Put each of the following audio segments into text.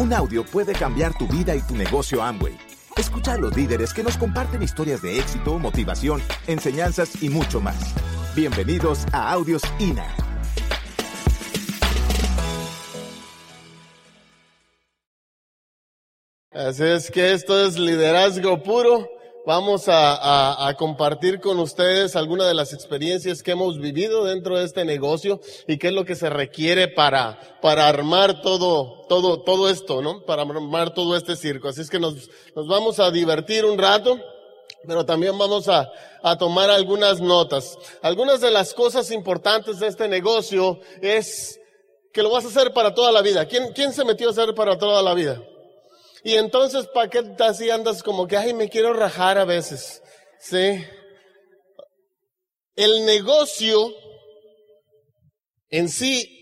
Un audio puede cambiar tu vida y tu negocio Amway. Escucha a los líderes que nos comparten historias de éxito, motivación, enseñanzas y mucho más. Bienvenidos a Audios INA. Así es que esto es liderazgo puro. Vamos a, a, compartir con ustedes algunas de las experiencias que hemos vivido dentro de este negocio y qué es lo que se requiere para, para armar todo, todo, todo esto, ¿no? Para armar todo este circo. Así es que nos, nos vamos a divertir un rato, pero también vamos a, a tomar algunas notas. Algunas de las cosas importantes de este negocio es que lo vas a hacer para toda la vida. ¿Quién, quién se metió a hacer para toda la vida? Y entonces, ¿para qué así andas como que, ay, me quiero rajar a veces? ¿Sí? El negocio en sí,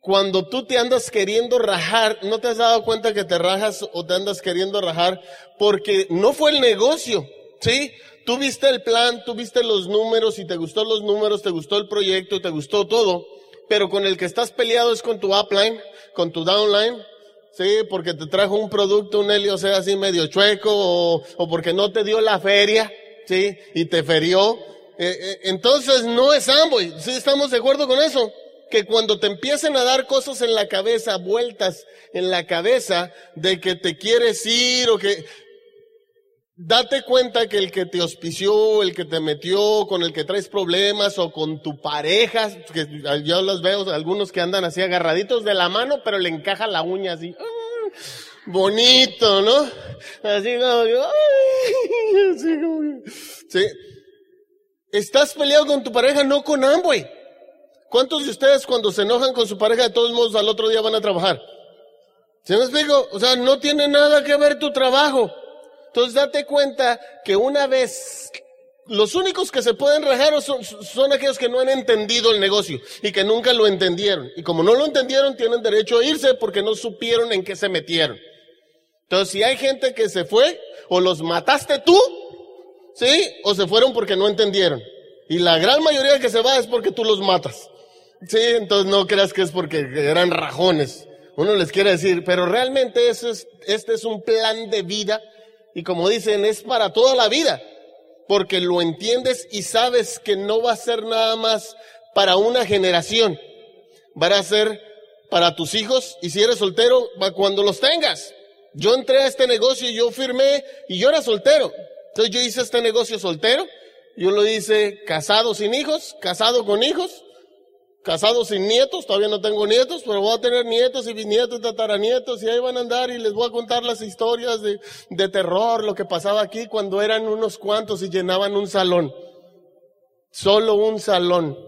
cuando tú te andas queriendo rajar, ¿no te has dado cuenta que te rajas o te andas queriendo rajar? Porque no fue el negocio, ¿sí? Tú viste el plan, tú viste los números y te gustó los números, te gustó el proyecto, te gustó todo, pero con el que estás peleado es con tu upline, con tu downline, Sí, porque te trajo un producto, un helio sea así medio chueco o, o porque no te dio la feria, sí, y te ferió. Eh, eh, entonces no es Amway, sí estamos de acuerdo con eso. Que cuando te empiecen a dar cosas en la cabeza, vueltas en la cabeza de que te quieres ir o que, Date cuenta que el que te auspició, el que te metió, con el que traes problemas o con tu pareja, que yo los veo, algunos que andan así agarraditos de la mano, pero le encaja la uña así, ¡ah! bonito, ¿no? Así como, ¡ay! así como, sí. Estás peleado con tu pareja, no con Amway. ¿Cuántos de ustedes cuando se enojan con su pareja de todos modos al otro día van a trabajar? ¿Se me explico? O sea, no tiene nada que ver tu trabajo. Entonces date cuenta que una vez los únicos que se pueden rajar son, son, aquellos que no han entendido el negocio y que nunca lo entendieron. Y como no lo entendieron, tienen derecho a irse porque no supieron en qué se metieron. Entonces, si hay gente que se fue, o los mataste tú, ¿sí? O se fueron porque no entendieron. Y la gran mayoría que se va es porque tú los matas. Sí, entonces no creas que es porque eran rajones. Uno les quiere decir, pero realmente eso es, este es un plan de vida y como dicen, es para toda la vida, porque lo entiendes y sabes que no va a ser nada más para una generación, va a ser para tus hijos y si eres soltero, va cuando los tengas. Yo entré a este negocio y yo firmé y yo era soltero. Entonces yo hice este negocio soltero, yo lo hice casado sin hijos, casado con hijos, casado sin nietos, todavía no tengo nietos, pero voy a tener nietos y bisnietos y tataranietos y ahí van a andar y les voy a contar las historias de, de terror, lo que pasaba aquí cuando eran unos cuantos y llenaban un salón. Solo un salón.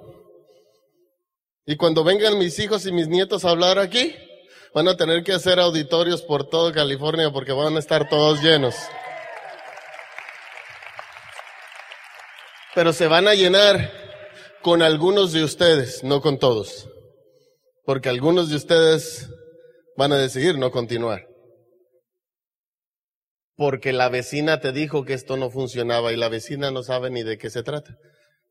Y cuando vengan mis hijos y mis nietos a hablar aquí, van a tener que hacer auditorios por todo California porque van a estar todos llenos. Pero se van a llenar con algunos de ustedes, no con todos. Porque algunos de ustedes van a decidir no continuar. Porque la vecina te dijo que esto no funcionaba y la vecina no sabe ni de qué se trata.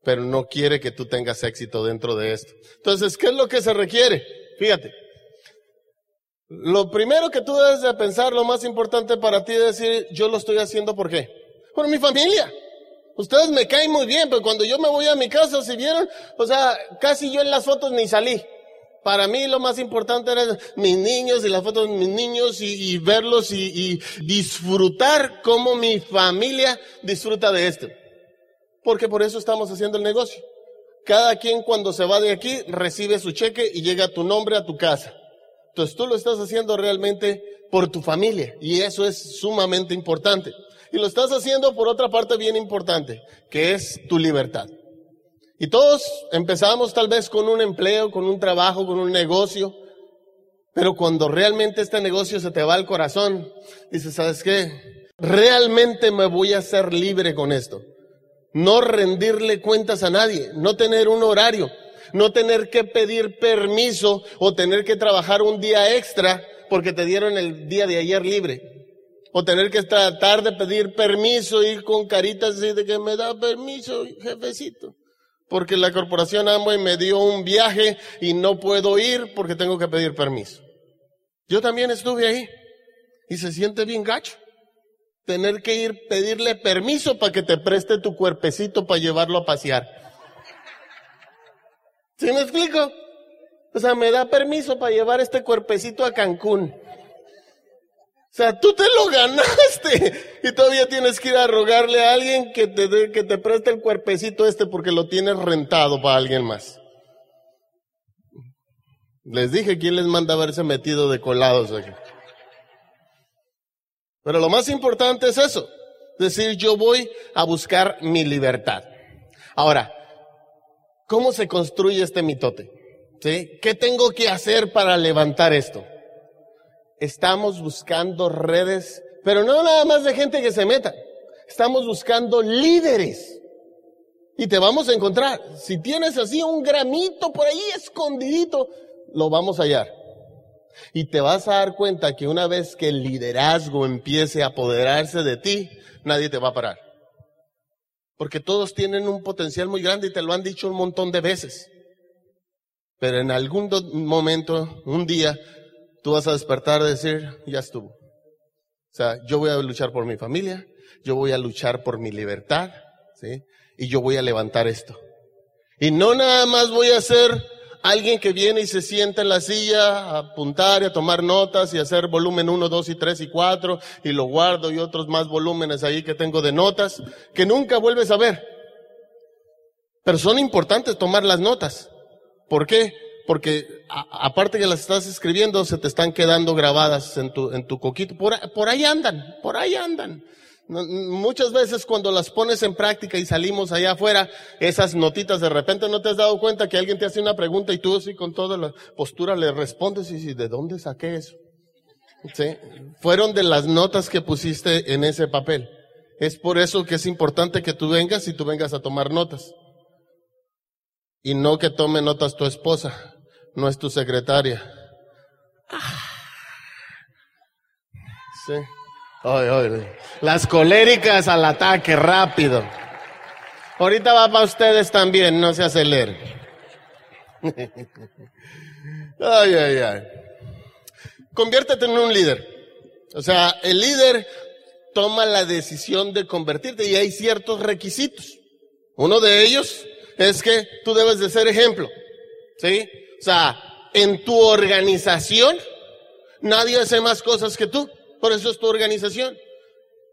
Pero no quiere que tú tengas éxito dentro de esto. Entonces, ¿qué es lo que se requiere? Fíjate. Lo primero que tú debes de pensar, lo más importante para ti es decir, yo lo estoy haciendo por qué? Por mi familia. Ustedes me caen muy bien, pero cuando yo me voy a mi casa, si vieron, o sea, casi yo en las fotos ni salí. Para mí lo más importante eran mis niños y las fotos de mis niños y, verlos y, disfrutar como mi familia disfruta de esto. Porque por eso estamos haciendo el negocio. Cada quien cuando se va de aquí recibe su cheque y llega tu nombre a tu casa. Entonces tú lo estás haciendo realmente por tu familia y eso es sumamente importante. Y lo estás haciendo por otra parte bien importante, que es tu libertad. Y todos empezamos tal vez con un empleo, con un trabajo, con un negocio, pero cuando realmente este negocio se te va al corazón, dices, ¿sabes qué? Realmente me voy a hacer libre con esto. No rendirle cuentas a nadie, no tener un horario, no tener que pedir permiso o tener que trabajar un día extra porque te dieron el día de ayer libre o tener que tratar de pedir permiso, ir con caritas así de que me da permiso, jefecito. Porque la corporación Amway me dio un viaje y no puedo ir porque tengo que pedir permiso. Yo también estuve ahí. Y se siente bien gacho. Tener que ir pedirle permiso para que te preste tu cuerpecito para llevarlo a pasear. ¿Sí me explico? O sea, me da permiso para llevar este cuerpecito a Cancún. O sea, tú te lo ganaste y todavía tienes que ir a rogarle a alguien que te, que te preste el cuerpecito este porque lo tienes rentado para alguien más. Les dije quién les manda haberse metido de colados aquí. Pero lo más importante es eso. Decir, yo voy a buscar mi libertad. Ahora, ¿cómo se construye este mitote? ¿Sí? ¿Qué tengo que hacer para levantar esto? Estamos buscando redes, pero no nada más de gente que se meta. Estamos buscando líderes. Y te vamos a encontrar. Si tienes así un gramito por ahí escondidito, lo vamos a hallar. Y te vas a dar cuenta que una vez que el liderazgo empiece a apoderarse de ti, nadie te va a parar. Porque todos tienen un potencial muy grande y te lo han dicho un montón de veces. Pero en algún momento, un día, tú vas a despertar y decir, ya estuvo. O sea, yo voy a luchar por mi familia, yo voy a luchar por mi libertad, ¿sí? Y yo voy a levantar esto. Y no nada más voy a ser alguien que viene y se sienta en la silla a apuntar y a tomar notas y hacer volumen 1, 2 y 3 y 4 y lo guardo y otros más volúmenes ahí que tengo de notas que nunca vuelves a ver. Pero son importantes tomar las notas. ¿Por qué? Porque aparte que las estás escribiendo, se te están quedando grabadas en tu, en tu coquito. Por, por ahí andan, por ahí andan. Muchas veces cuando las pones en práctica y salimos allá afuera, esas notitas de repente no te has dado cuenta que alguien te hace una pregunta y tú así con toda la postura le respondes y dices, ¿de dónde saqué eso? ¿Sí? Fueron de las notas que pusiste en ese papel. Es por eso que es importante que tú vengas y tú vengas a tomar notas. Y no que tome notas tu esposa no es tu secretaria. Sí. Las coléricas al ataque, rápido. Ahorita va para ustedes también, no se aceleren. ay, ay, ay. Conviértete en un líder. O sea, el líder toma la decisión de convertirte y hay ciertos requisitos. Uno de ellos es que tú debes de ser ejemplo. ¿Sí? O sea, en tu organización, nadie hace más cosas que tú. Por eso es tu organización.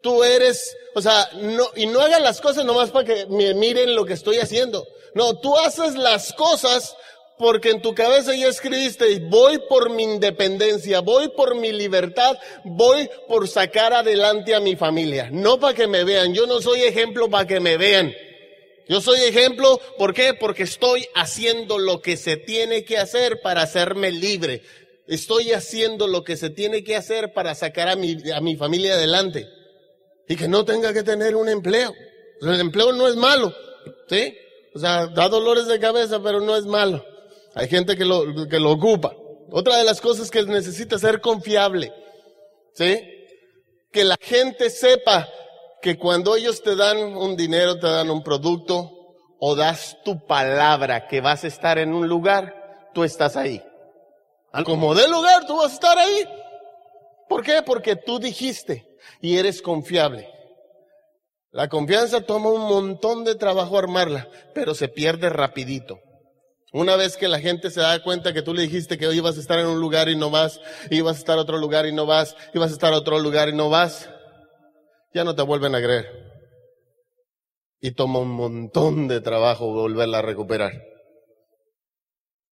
Tú eres, o sea, no, y no hagan las cosas nomás para que me miren lo que estoy haciendo. No, tú haces las cosas porque en tu cabeza ya escribiste, voy por mi independencia, voy por mi libertad, voy por sacar adelante a mi familia. No para que me vean, yo no soy ejemplo para que me vean. Yo soy ejemplo, ¿por qué? Porque estoy haciendo lo que se tiene que hacer para hacerme libre. Estoy haciendo lo que se tiene que hacer para sacar a mi, a mi familia adelante. Y que no tenga que tener un empleo. El empleo no es malo, ¿sí? O sea, da dolores de cabeza, pero no es malo. Hay gente que lo, que lo ocupa. Otra de las cosas que necesita ser confiable, ¿sí? Que la gente sepa que cuando ellos te dan un dinero, te dan un producto o das tu palabra que vas a estar en un lugar, tú estás ahí. Como de lugar, tú vas a estar ahí. ¿Por qué? Porque tú dijiste y eres confiable. La confianza toma un montón de trabajo armarla, pero se pierde rapidito. Una vez que la gente se da cuenta que tú le dijiste que hoy ibas a estar en un lugar y no vas, ibas a estar a otro lugar y no vas, ibas a estar a otro lugar y no vas, ya no te vuelven a creer. Y toma un montón de trabajo volverla a recuperar.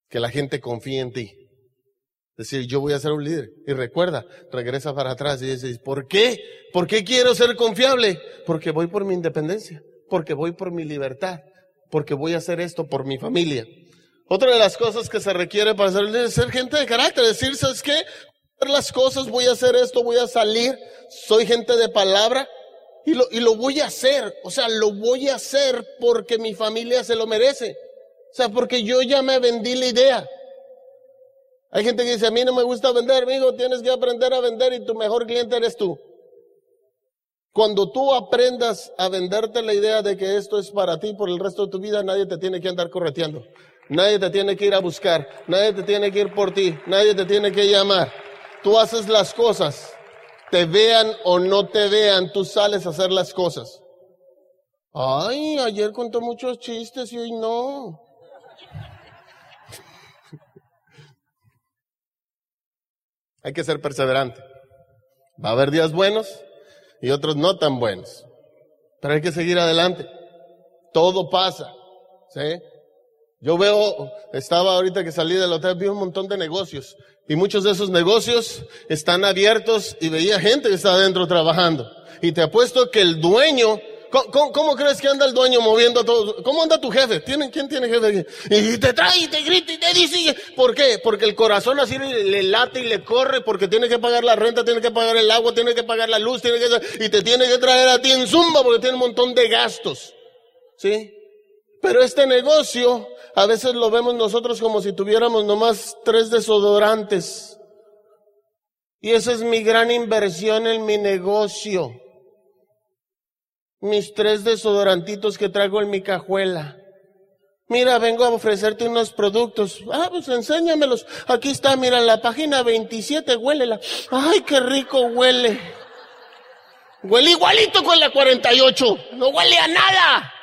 Que la gente confíe en ti. Decir, yo voy a ser un líder. Y recuerda, regresa para atrás y dices, ¿por qué? ¿Por qué quiero ser confiable? Porque voy por mi independencia. Porque voy por mi libertad. Porque voy a hacer esto por mi familia. Otra de las cosas que se requiere para ser líder es ser gente de carácter. Decir, ¿sabes qué? Las cosas, voy a hacer esto, voy a salir, soy gente de palabra y lo, y lo voy a hacer. O sea, lo voy a hacer porque mi familia se lo merece. O sea, porque yo ya me vendí la idea. Hay gente que dice, a mí no me gusta vender, amigo, tienes que aprender a vender y tu mejor cliente eres tú. Cuando tú aprendas a venderte la idea de que esto es para ti por el resto de tu vida, nadie te tiene que andar correteando. Nadie te tiene que ir a buscar. Nadie te tiene que ir por ti. Nadie te tiene que llamar. Tú haces las cosas Te vean o no te vean, tú sales a hacer las cosas. Ay, ayer contó muchos chistes y hoy no. Hay que ser perseverante. Va a haber días buenos y otros no tan buenos. Pero hay que seguir adelante. Todo pasa. ¿Sí? Yo veo, estaba ahorita que salí del hotel, vi un montón de negocios. Y muchos de esos negocios están abiertos y veía gente que está adentro trabajando. Y te apuesto que el dueño ¿Cómo, crees que anda el dueño moviendo a todos? ¿Cómo anda tu jefe? ¿Tiene, ¿Quién tiene jefe? Y te trae y te grita y te dice. ¿Por qué? Porque el corazón así le, late y le corre porque tiene que pagar la renta, tiene que pagar el agua, tiene que pagar la luz, tiene que, y te tiene que traer a ti en zumba porque tiene un montón de gastos. ¿Sí? Pero este negocio, a veces lo vemos nosotros como si tuviéramos nomás tres desodorantes. Y esa es mi gran inversión en mi negocio mis tres desodorantitos que traigo en mi cajuela. Mira, vengo a ofrecerte unos productos. Ah, pues enséñamelos. Aquí está, mira, la página 27, huélela. Ay, qué rico huele. Huele igualito con la 48. No huele a nada.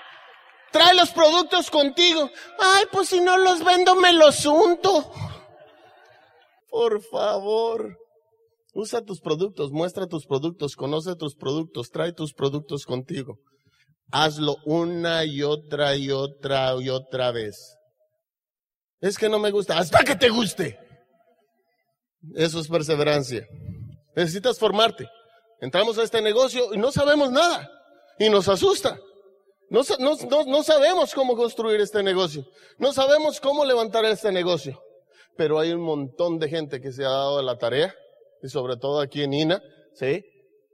Trae los productos contigo. Ay, pues si no los vendo, me los unto. Por favor. Usa tus productos, muestra tus productos, conoce tus productos, trae tus productos contigo. Hazlo una y otra y otra y otra vez. Es que no me gusta, hasta que te guste. Eso es perseverancia. Necesitas formarte. Entramos a este negocio y no sabemos nada. Y nos asusta. No, sabemos cómo construir este negocio. No sabemos cómo levantar este negocio. Pero hay un montón de gente que se ha dado la tarea y sobre todo aquí en INA, ¿sí?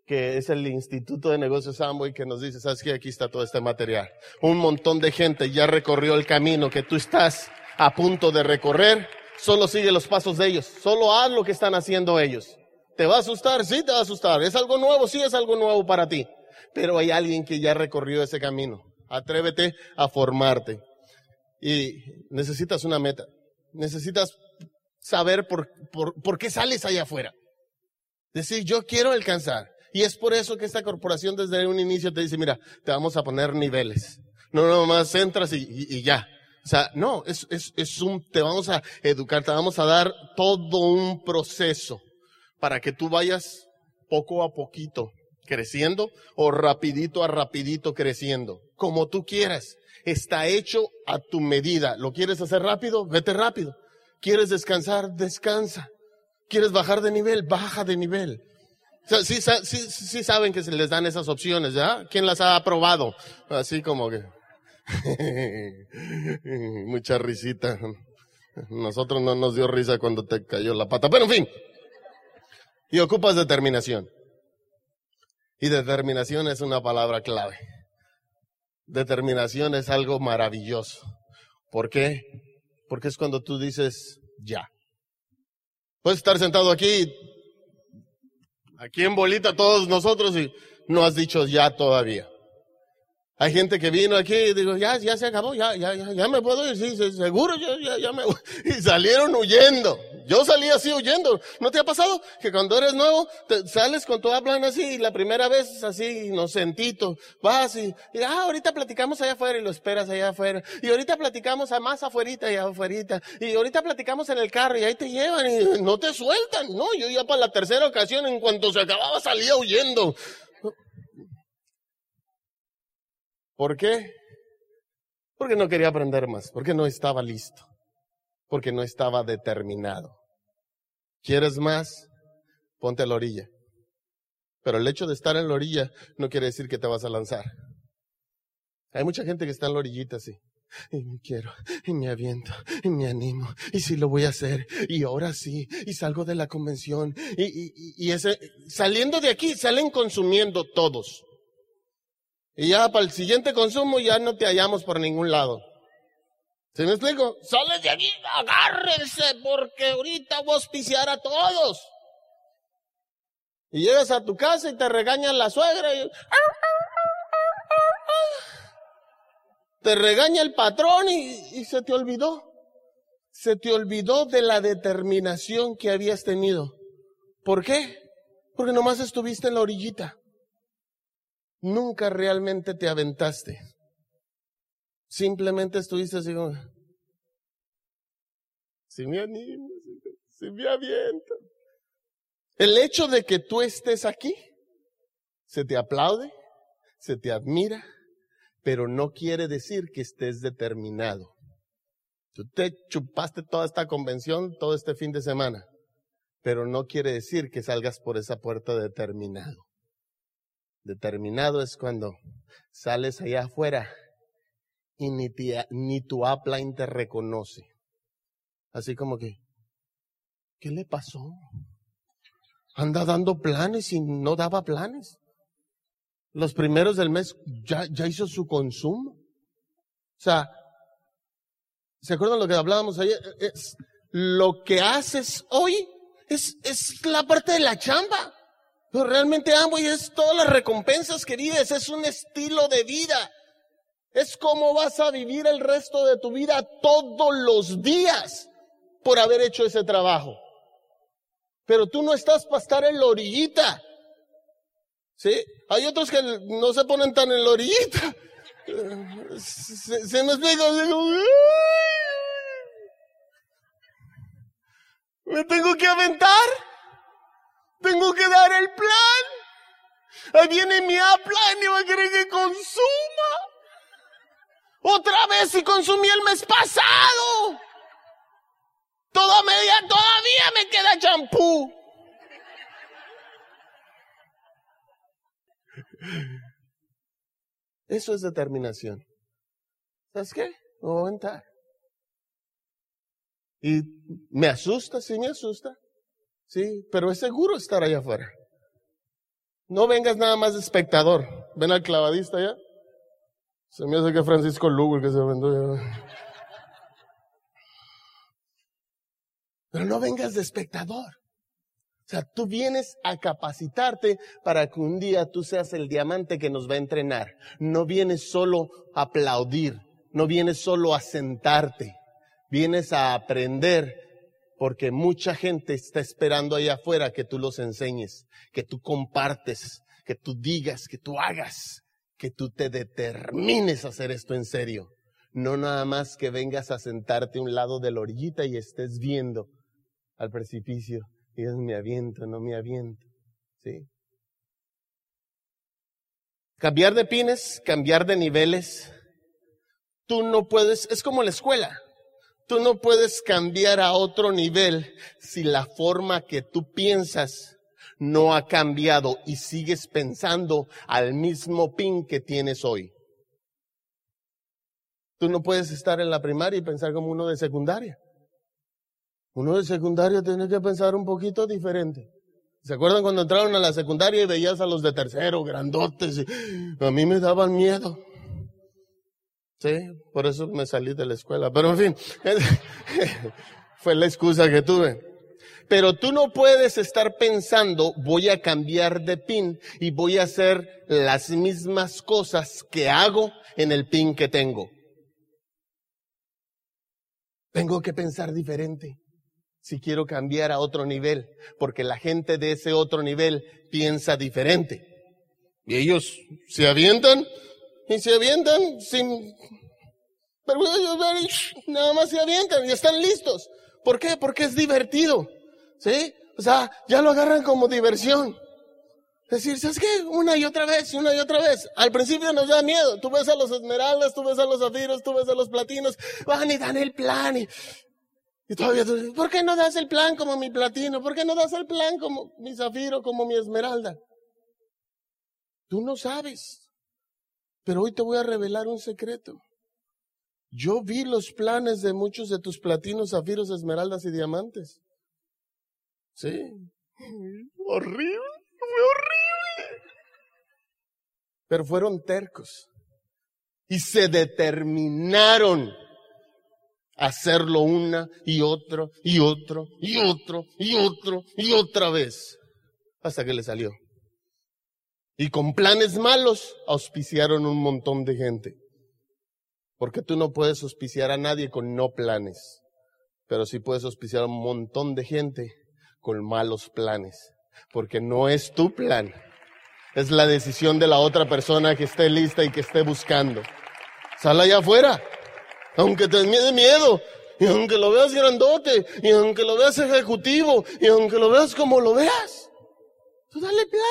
que es el Instituto de Negocios Amway que nos dice, sabes que aquí está todo este material. Un montón de gente ya recorrió el camino que tú estás a punto de recorrer, solo sigue los pasos de ellos, solo haz lo que están haciendo ellos. ¿Te va a asustar? Sí, te va a asustar. ¿Es algo nuevo? Sí, es algo nuevo para ti. Pero hay alguien que ya recorrió ese camino. Atrévete a formarte. Y necesitas una meta. Necesitas saber por, por, por qué sales allá afuera. Decir, yo quiero alcanzar. Y es por eso que esta corporación desde un inicio te dice, mira, te vamos a poner niveles. No nomás entras y, y, ya. O sea, no, es, es, es un, te vamos a educar, te vamos a dar todo un proceso para que tú vayas poco a poquito creciendo o rapidito a rapidito creciendo, como tú quieras. Está hecho a tu medida. ¿Lo quieres hacer rápido? Vete rápido. ¿Quieres descansar? Descansa. ¿Quieres bajar de nivel? Baja de nivel. sí, sí, saben que se les dan esas opciones, ¿ya? ¿Quién las ha aprobado? Así como que... Mucha risita. Nosotros no nos dio risa cuando te cayó la pata. Pero en fin. Y ocupas determinación. Y determinación es una palabra clave. Determinación es algo maravilloso. ¿Por qué? Porque es cuando tú dices ya. Puedes estar sentado aquí, aquí en bolita todos nosotros y no has dicho ya todavía. Hay gente que vino aquí y digo, ya, ya se acabó, ya, ya, ya, ya me puedo ir, seguro, ya me voy. Y salieron huyendo. Yo salí así huyendo. ¿No te ha pasado que cuando eres nuevo, te sales con tu hablan así y la primera vez así inocentito, vas y, y, ah, ahorita platicamos allá afuera y lo esperas allá afuera. Y ahorita platicamos a más afuerita y afuerita. Y ahorita platicamos en el carro y ahí te llevan y no te sueltan. No, yo ya para la tercera ocasión, en cuanto se acababa, salía huyendo. ¿Por qué? Porque no quería aprender más, porque no estaba listo, porque no estaba determinado. ¿Quieres más? Ponte a la orilla. Pero el hecho de estar en la orilla no quiere decir que te vas a lanzar. Hay mucha gente que está en la orillita así. Y me quiero, y me aviento, y me animo, y sí lo voy a hacer, y ahora sí, y salgo de la convención, y, y, y ese, saliendo de aquí, salen consumiendo todos. Y ya para el siguiente consumo ya no te hallamos por ningún lado. ¿Se me explico? Sales de aquí, agárrense, porque ahorita voy a auspiciar a todos. Y llegas a tu casa y te regaña la suegra y... Te regaña el patrón y, y se te olvidó. Se te olvidó de la determinación que habías tenido. ¿Por qué? Porque nomás estuviste en la orillita. Nunca realmente te aventaste. Simplemente estuviste así como, si me animo, si me aviento. El hecho de que tú estés aquí, se te aplaude, se te admira, pero no quiere decir que estés determinado. Tú te chupaste toda esta convención todo este fin de semana, pero no quiere decir que salgas por esa puerta determinado. Determinado es cuando sales allá afuera y ni, ni tu upline te reconoce. Así como que, ¿qué le pasó? Anda dando planes y no daba planes. Los primeros del mes ya, ya hizo su consumo. O sea, ¿se acuerdan lo que hablábamos ayer? Es, lo que haces hoy es, es la parte de la chamba. Pero realmente amo y es todas las recompensas que vives, es un estilo de vida. Es cómo vas a vivir el resto de tu vida todos los días por haber hecho ese trabajo. Pero tú no estás para estar en la orillita. ¿Sí? Hay otros que no se ponen tan en la orillita. Se, me explica. me tengo que aventar. Tengo que dar el plan. Ahí viene mi plan y va a querer que consuma. Otra vez si consumí el mes pasado. Toda media, todavía me queda champú. Eso es determinación. ¿Sabes qué? Me voy a aventar. Y me asusta, sí me asusta. Sí, pero es seguro estar allá afuera. No vengas nada más de espectador. Ven al clavadista ya. Se me hace que Francisco Lugo el que se vendó Pero no vengas de espectador. O sea, tú vienes a capacitarte para que un día tú seas el diamante que nos va a entrenar. No vienes solo a aplaudir, no vienes solo a sentarte, vienes a aprender porque mucha gente está esperando allá afuera que tú los enseñes, que tú compartes, que tú digas, que tú hagas, que tú te determines a hacer esto en serio. No nada más que vengas a sentarte a un lado de la orillita y estés viendo al precipicio y me aviento, no me aviento. ¿Sí? Cambiar de pines, cambiar de niveles. Tú no puedes, es como la escuela. Tú no puedes cambiar a otro nivel si la forma que tú piensas no ha cambiado y sigues pensando al mismo pin que tienes hoy. Tú no puedes estar en la primaria y pensar como uno de secundaria. Uno de secundaria tiene que pensar un poquito diferente. ¿Se acuerdan cuando entraron a la secundaria y veías a los de tercero, grandotes? Y a mí me daban miedo. Sí, por eso me salí de la escuela. Pero en fin, fue la excusa que tuve. Pero tú no puedes estar pensando, voy a cambiar de pin y voy a hacer las mismas cosas que hago en el pin que tengo. Tengo que pensar diferente si quiero cambiar a otro nivel, porque la gente de ese otro nivel piensa diferente. Y ellos se avientan y se avientan sin nada más se avientan y están listos. ¿Por qué? Porque es divertido. ¿Sí? O sea, ya lo agarran como diversión. Es decir, ¿sabes qué? Una y otra vez, una y otra vez. Al principio nos da miedo. Tú ves a los esmeraldas, tú ves a los zafiros, tú ves a los platinos, van y dan el plan y y todavía tú dices, ¿por qué no das el plan como mi platino? ¿Por qué no das el plan como mi zafiro, como mi esmeralda? Tú no sabes. Pero hoy te voy a revelar un secreto. Yo vi los planes de muchos de tus platinos, zafiros, esmeraldas y diamantes. Sí. Horrible, fue horrible. Pero fueron tercos. Y se determinaron hacerlo una y otro y otro y otro y otro y otra vez hasta que le salió. Y con planes malos auspiciaron un montón de gente. Porque tú no puedes auspiciar a nadie con no planes, pero sí puedes auspiciar a un montón de gente con malos planes. porque no es tu plan. Es la decisión de la otra persona que esté lista y que esté buscando. Sal allá afuera, aunque te dé miedo, y aunque lo veas grandote, y aunque lo veas ejecutivo, y aunque lo veas como lo veas, tú dale plan.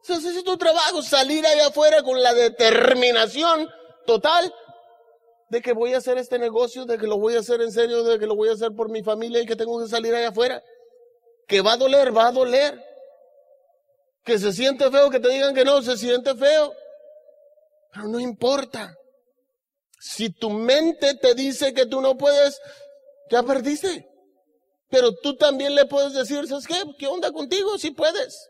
O sea, es tu trabajo, salir allá afuera con la determinación total de que voy a hacer este negocio, de que lo voy a hacer en serio, de que lo voy a hacer por mi familia y que tengo que salir allá afuera. Que va a doler, va a doler. Que se siente feo, que te digan que no, se siente feo. Pero no importa. Si tu mente te dice que tú no puedes, ya perdiste. Pero tú también le puedes decir, ¿sabes qué? ¿Qué onda contigo? Si puedes.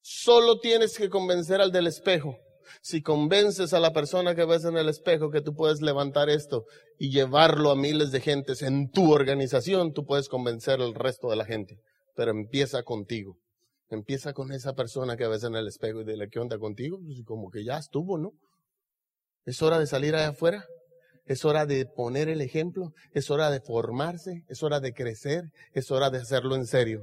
Solo tienes que convencer al del espejo. Si convences a la persona que ves en el espejo que tú puedes levantar esto y llevarlo a miles de gentes en tu organización, tú puedes convencer al resto de la gente. Pero empieza contigo. Empieza con esa persona que ves en el espejo y dile, ¿qué onda contigo? Pues como que ya estuvo, ¿no? Es hora de salir allá afuera. Es hora de poner el ejemplo. Es hora de formarse. Es hora de crecer. Es hora de hacerlo en serio.